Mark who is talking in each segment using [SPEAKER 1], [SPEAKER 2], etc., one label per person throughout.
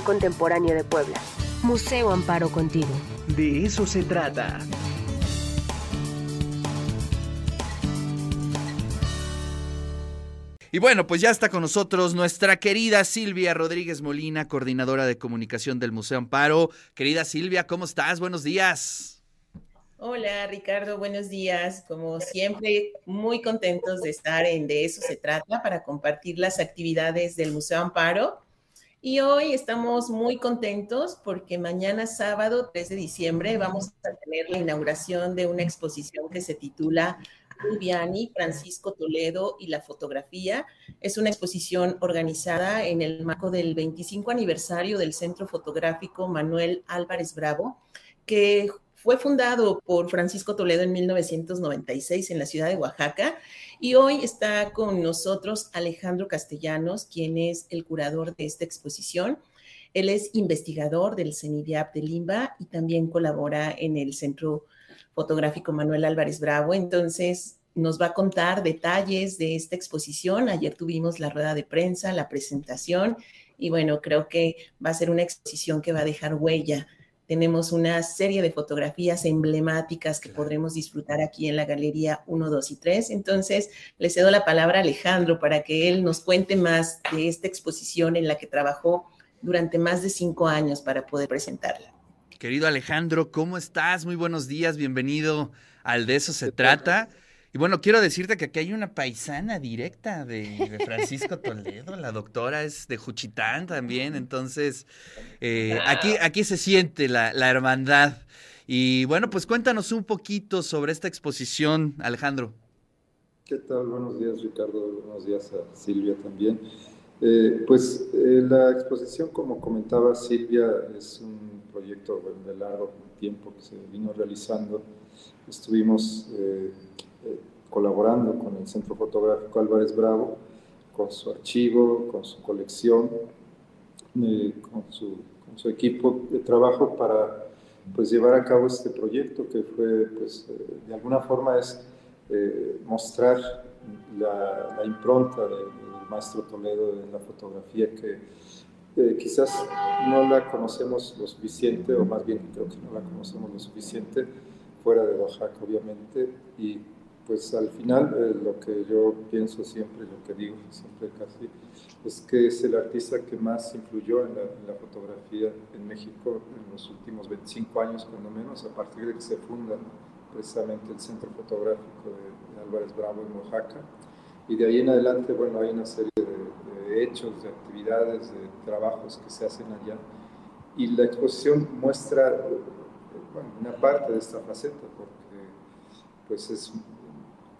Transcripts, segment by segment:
[SPEAKER 1] Contemporáneo de Puebla. Museo Amparo Contigo.
[SPEAKER 2] De eso se trata.
[SPEAKER 3] Y bueno, pues ya está con nosotros nuestra querida Silvia Rodríguez Molina, coordinadora de comunicación del Museo Amparo. Querida Silvia, ¿cómo estás? Buenos días.
[SPEAKER 4] Hola Ricardo, buenos días. Como siempre, muy contentos de estar en De eso se trata para compartir las actividades del Museo Amparo. Y hoy estamos muy contentos porque mañana sábado 3 de diciembre vamos a tener la inauguración de una exposición que se titula Rubiani, Francisco Toledo y la fotografía. Es una exposición organizada en el marco del 25 aniversario del Centro Fotográfico Manuel Álvarez Bravo, que fue fundado por Francisco Toledo en 1996 en la ciudad de Oaxaca y hoy está con nosotros Alejandro Castellanos, quien es el curador de esta exposición. Él es investigador del CENIDIAP de Limba y también colabora en el Centro Fotográfico Manuel Álvarez Bravo. Entonces, nos va a contar detalles de esta exposición. Ayer tuvimos la rueda de prensa, la presentación y bueno, creo que va a ser una exposición que va a dejar huella tenemos una serie de fotografías emblemáticas que podremos disfrutar aquí en la Galería 1, 2 y 3. Entonces, le cedo la palabra a Alejandro para que él nos cuente más de esta exposición en la que trabajó durante más de cinco años para poder presentarla.
[SPEAKER 3] Querido Alejandro, ¿cómo estás? Muy buenos días, bienvenido al De eso se trata. Y bueno, quiero decirte que aquí hay una paisana directa de, Francisco Toledo, la doctora es de Juchitán también, entonces eh, aquí, aquí se siente la, hermandad. Y bueno, pues cuéntanos un poquito sobre esta exposición, Alejandro.
[SPEAKER 5] ¿Qué tal? Buenos días, Ricardo. Buenos días a Silvia también. Eh, pues eh, la exposición, como comentaba Silvia, es un proyecto de largo tiempo que se vino realizando. Estuvimos colaborando con el Centro Fotográfico Álvarez Bravo, con su archivo, con su colección, eh, con, su, equipo de trabajo para pues, llevar a cabo este proyecto que fue, pues, eh, de alguna forma es eh, mostrar la, impronta del maestro Toledo en la fotografía que quizás no la conocemos lo suficiente, o más bien creo que no la conocemos lo suficiente, fuera de Oaxaca obviamente, y pues al final eh, lo que yo pienso siempre, lo que digo siempre casi, es que es el artista que más influyó en la, fotografía en México en los últimos 25 años, cuando menos, a partir de que se funda precisamente el Centro Fotográfico de, Álvarez Bravo en Oaxaca. Y de ahí en adelante, bueno, hay una serie de, hechos, de actividades, de trabajos que se hacen allá. Y la exposición muestra eh, una parte de esta faceta, porque pues es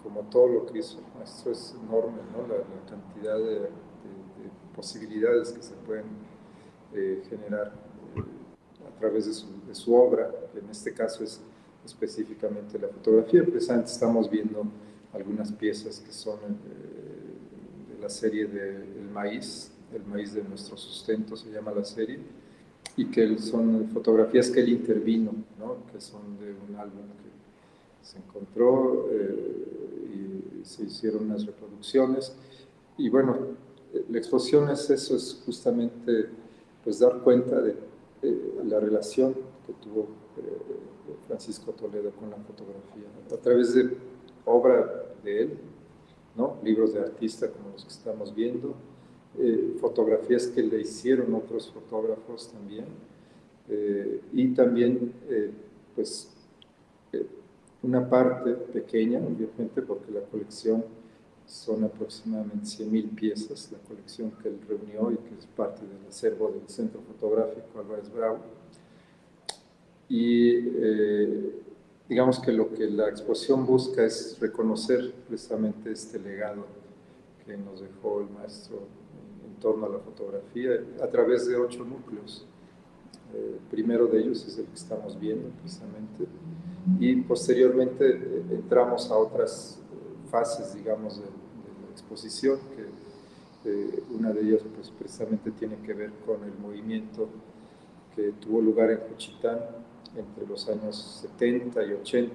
[SPEAKER 5] como todo lo que hizo el maestro, es enorme, ¿no? la, cantidad de, posibilidades que se pueden eh, generar eh, a través de su, de su, obra, en este caso es específicamente la fotografía. Precisamente estamos viendo algunas piezas que son eh, de la serie del maíz, el maíz de nuestro sustento se llama la serie, y que son fotografías que él intervino, ¿no? que son de un álbum que se encontró se hicieron unas reproducciones. Y bueno, la exposición es eso, es justamente pues dar cuenta de la relación que tuvo eh, Francisco Toledo con la fotografía, a través de obra de él, ¿no? libros de artista como los que estamos viendo, eh, fotografías que le hicieron otros fotógrafos también, eh, y también pues una parte pequeña, obviamente, porque la colección son aproximadamente 100.000 piezas, la colección que él reunió y que es parte del acervo del Centro Fotográfico Álvarez Bravo. Y eh, digamos que lo que la exposición busca es reconocer precisamente este legado que nos dejó el maestro en, torno a la fotografía a través de ocho núcleos. el primero de ellos es el que estamos viendo precisamente, y posteriormente eh, entramos a otras eh, fases, digamos, de, la exposición, que eh, una de ellas pues, precisamente tiene que ver con el movimiento que tuvo lugar en Juchitán entre los años 70 y 80.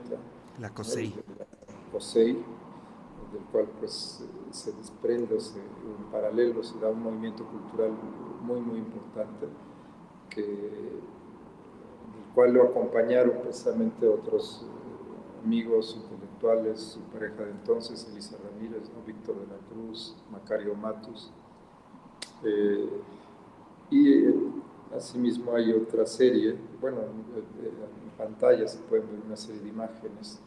[SPEAKER 3] La COSEI.
[SPEAKER 5] La COSEI, del cual pues se desprende, se, en paralelo se da un movimiento cultural muy, muy importante que, cual lo acompañaron precisamente otros eh, amigos intelectuales, su pareja de entonces, Elisa Ramírez, Víctor de la Cruz, Macario Matus. Eh, y asimismo hay otra serie, bueno, en pantalla se pueden ver una serie de imágenes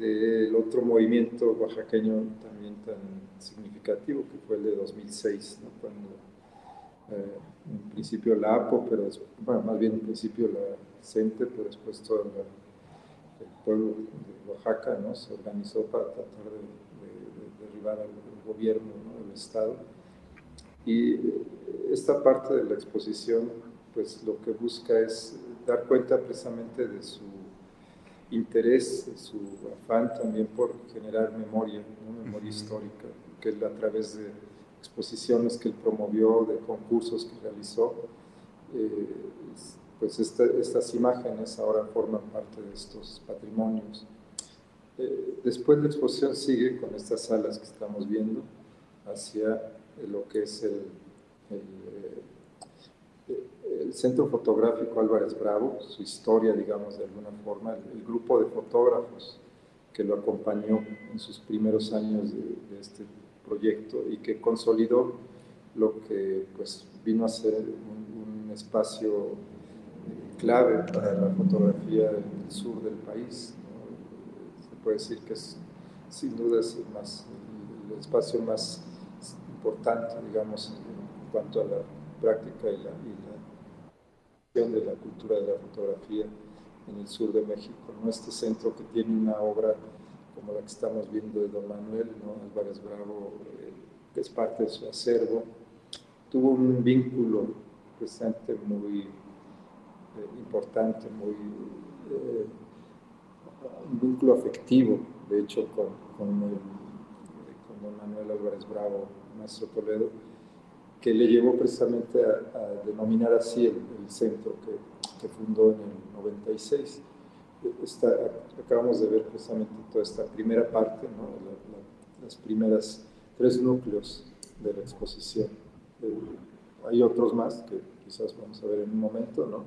[SPEAKER 5] del otro movimiento oaxaqueño también tan significativo, que fue el de 2006, cuando eh, principio la APO, pero bueno, más bien en principio la CENTE, pero después todo el pueblo de Oaxaca ¿no? se organizó para tratar de, derribar al gobierno del Estado. Y esta parte de la exposición, pues lo que busca es dar cuenta precisamente de su interés, su afán también por generar memoria, memoria histórica, que a través de exposiciones que él promovió, de concursos que realizó, eh, pues estas imágenes ahora forman parte de estos patrimonios. Eh, después la exposición sigue con estas salas que estamos viendo hacia lo que es el el Centro Fotográfico Álvarez Bravo, su historia, digamos, de alguna forma, el, grupo de fotógrafos que lo acompañó en sus primeros años de, este proyecto y que consolidó lo que pues, vino a ser un, espacio clave para la fotografía del sur del país. Se puede decir que es, sin duda es el, más, el espacio más importante, digamos, en cuanto a la práctica y la, de la cultura de la fotografía en el sur de México. ¿no? Este centro que tiene una obra como la que estamos viendo de Don Manuel. Álvarez Bravo, eh, que es parte de su acervo, tuvo un vínculo presente muy eh, importante, muy, eh, un vínculo afectivo, de hecho, con, Don Manuel Álvarez Bravo, maestro Toledo que le llevó precisamente a, denominar así el, centro que, fundó en el 96. Está, acabamos de ver precisamente toda esta primera parte, ¿no? las primeras tres núcleos de la exposición. Eh, hay otros más que quizás vamos a ver en un momento, ¿no?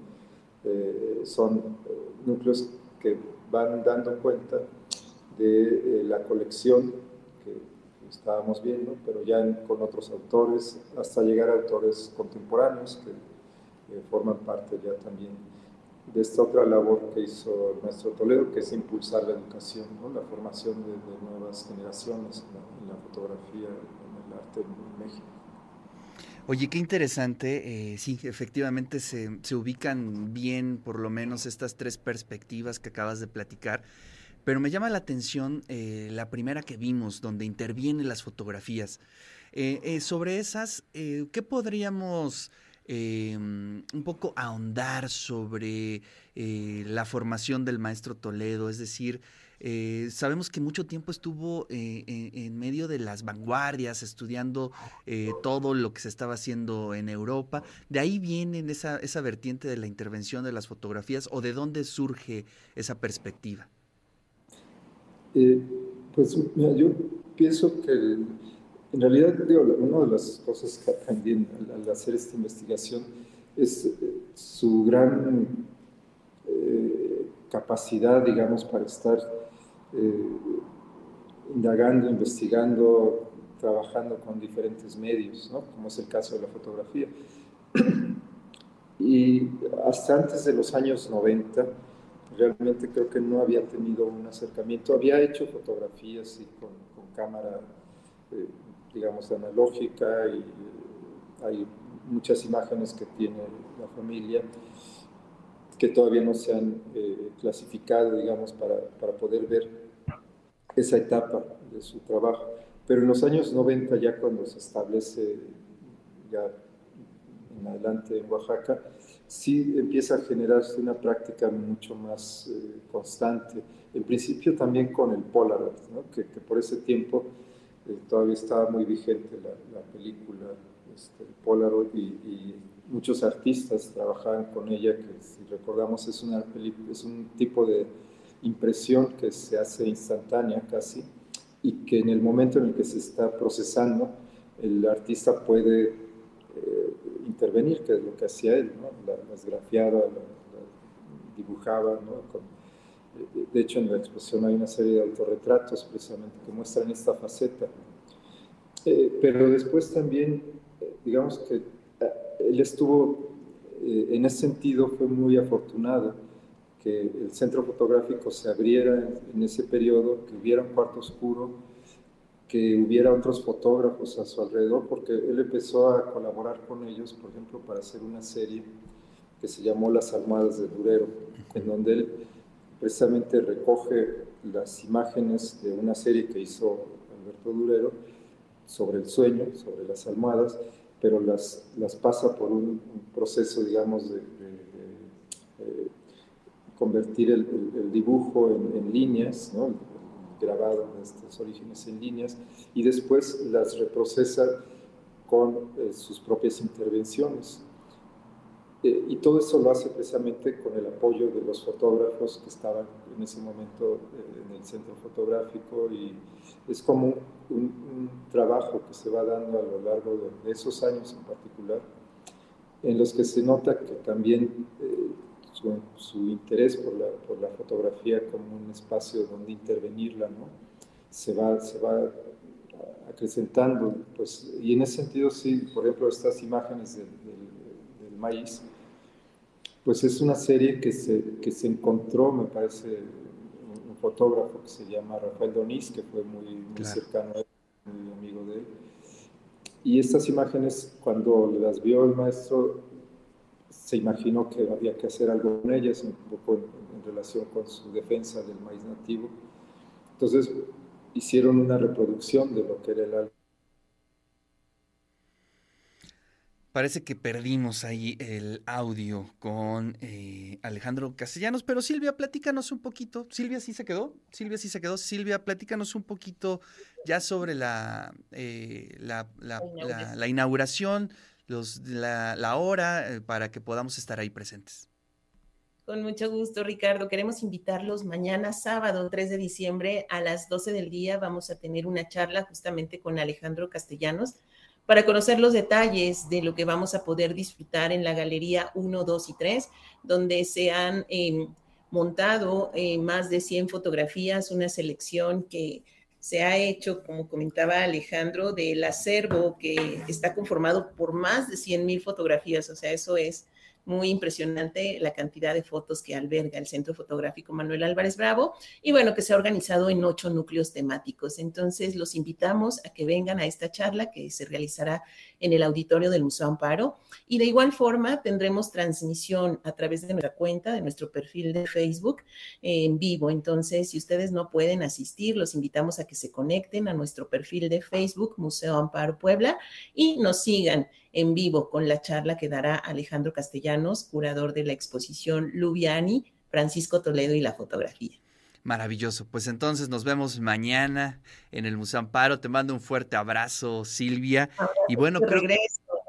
[SPEAKER 5] Eh, son eh, núcleos que van dando cuenta de la colección estábamos viendo, pero ya con otros autores, hasta llegar a autores contemporáneos que forman parte ya también de esta otra labor que hizo el maestro Toledo, que es impulsar la educación, la formación de, nuevas generaciones en la, fotografía, en el arte en México.
[SPEAKER 3] Oye, qué interesante. Eh, sí, efectivamente se, se, ubican bien, por lo menos, estas tres perspectivas que acabas de platicar. Pero me llama la atención eh, la primera que vimos, donde intervienen las fotografías. Eh, eh, sobre esas, ¿qué podríamos un poco ahondar sobre la formación del maestro Toledo? Es decir, sabemos que mucho tiempo estuvo en, medio de las vanguardias, estudiando todo lo que se estaba haciendo en Europa. ¿De ahí viene esa, esa vertiente de la intervención de las fotografías o de dónde surge esa perspectiva?
[SPEAKER 5] Eh, pues yo pienso que en realidad digo, una de las cosas que aprendí al, hacer esta investigación es eh, su gran eh, capacidad, digamos, para estar indagando, investigando, trabajando con diferentes medios, ¿no? como es el caso de la fotografía. Y hasta antes de los años 90, realmente creo que no había tenido un acercamiento. Había hecho fotografías y con, cámara, eh, digamos, analógica y hay muchas imágenes que tiene la familia que todavía no se han eh, clasificado, digamos, para, para, poder ver esa etapa de su trabajo. Pero en los años 90, ya cuando se establece ya en adelante en Oaxaca, sí empieza a generarse una práctica mucho más eh, constante. En principio también con el Polaroid, que, por ese tiempo eh, todavía estaba muy vigente la, película este, Polaroid y, muchos artistas trabajaban con ella, que si recordamos es, una es un tipo de impresión que se hace instantánea casi y que en el momento en el que se está procesando, el artista puede eh, intervenir, que es lo que hacía él, ¿no? las grafiaba, dibujaba, de hecho, en la exposición hay una serie de autorretratos precisamente que muestran esta faceta. Eh, pero después también, eh, digamos que eh, él estuvo, en ese sentido, fue muy afortunado que el centro fotográfico se abriera en, ese periodo, que hubiera un cuarto oscuro, que hubiera otros fotógrafos a su alrededor, porque él empezó a colaborar con ellos, por ejemplo, para hacer una serie que se llamó Las Almadas de Durero, en donde él precisamente recoge las imágenes de una serie que hizo Alberto Durero sobre el sueño, sobre las almohadas, pero las, las pasa por un, proceso, digamos, de, convertir el, dibujo en, líneas, ¿no? grabado de estos orígenes en líneas, y después las reprocesa con eh, sus propias intervenciones. Eh, y todo eso lo hace precisamente con el apoyo de los fotógrafos que estaban en ese momento eh, en el centro fotográfico y es como un, trabajo que se va dando a lo largo de, esos años en particular, en los que se nota que también eh, su, interés por la, por la, fotografía como un espacio donde intervenirla, ¿no? se, va, se va acrecentando. Pues, y en ese sentido, sí, por ejemplo, estas imágenes del, del maíz, pues es una serie que se, que se encontró, me parece, un, fotógrafo que se llama Rafael Doniz, que fue muy, muy cercano a él, muy amigo de él. Y estas imágenes, cuando las vio el maestro, se imaginó que había que hacer algo con ellas, un poco en, relación con su defensa del maíz nativo. Entonces, hicieron una reproducción de lo que era el álbum
[SPEAKER 3] Parece que perdimos ahí el audio con eh, Alejandro Castellanos, pero Silvia, platícanos un poquito. Silvia sí se quedó, Silvia sí se quedó. Silvia, platícanos un poquito ya sobre la, eh, la, inauguración, los, la, hora, eh, para que podamos estar ahí presentes.
[SPEAKER 4] Con mucho gusto, Ricardo. Queremos invitarlos mañana, sábado 3 de diciembre, a las 12 del día. Vamos a tener una charla justamente con Alejandro Castellanos para conocer los detalles de lo que vamos a poder disfrutar en la Galería 1, 2 y 3, donde se han em, montado eh, más de 100 fotografías, una selección que se ha hecho, como comentaba Alejandro, del acervo que está conformado por más de 100 mil fotografías, o sea, eso es muy impresionante la cantidad de fotos que alberga el Centro Fotográfico Manuel Álvarez Bravo y bueno, que se ha organizado en ocho núcleos temáticos. Entonces, los invitamos a que vengan a esta charla que se realizará en el auditorio del Museo Amparo y de igual forma tendremos transmisión a través de nuestra cuenta, de nuestro perfil de Facebook en vivo. Entonces, si ustedes no pueden asistir, los invitamos a que se conecten a nuestro perfil de Facebook Museo Amparo Puebla y nos sigan en vivo con la charla que dará Alejandro Castellanos, curador de la exposición Lubiani, Francisco Toledo y la fotografía.
[SPEAKER 3] Maravilloso. Pues entonces nos vemos mañana en el Museo Amparo. Te mando un fuerte abrazo, Silvia. y bueno, creo,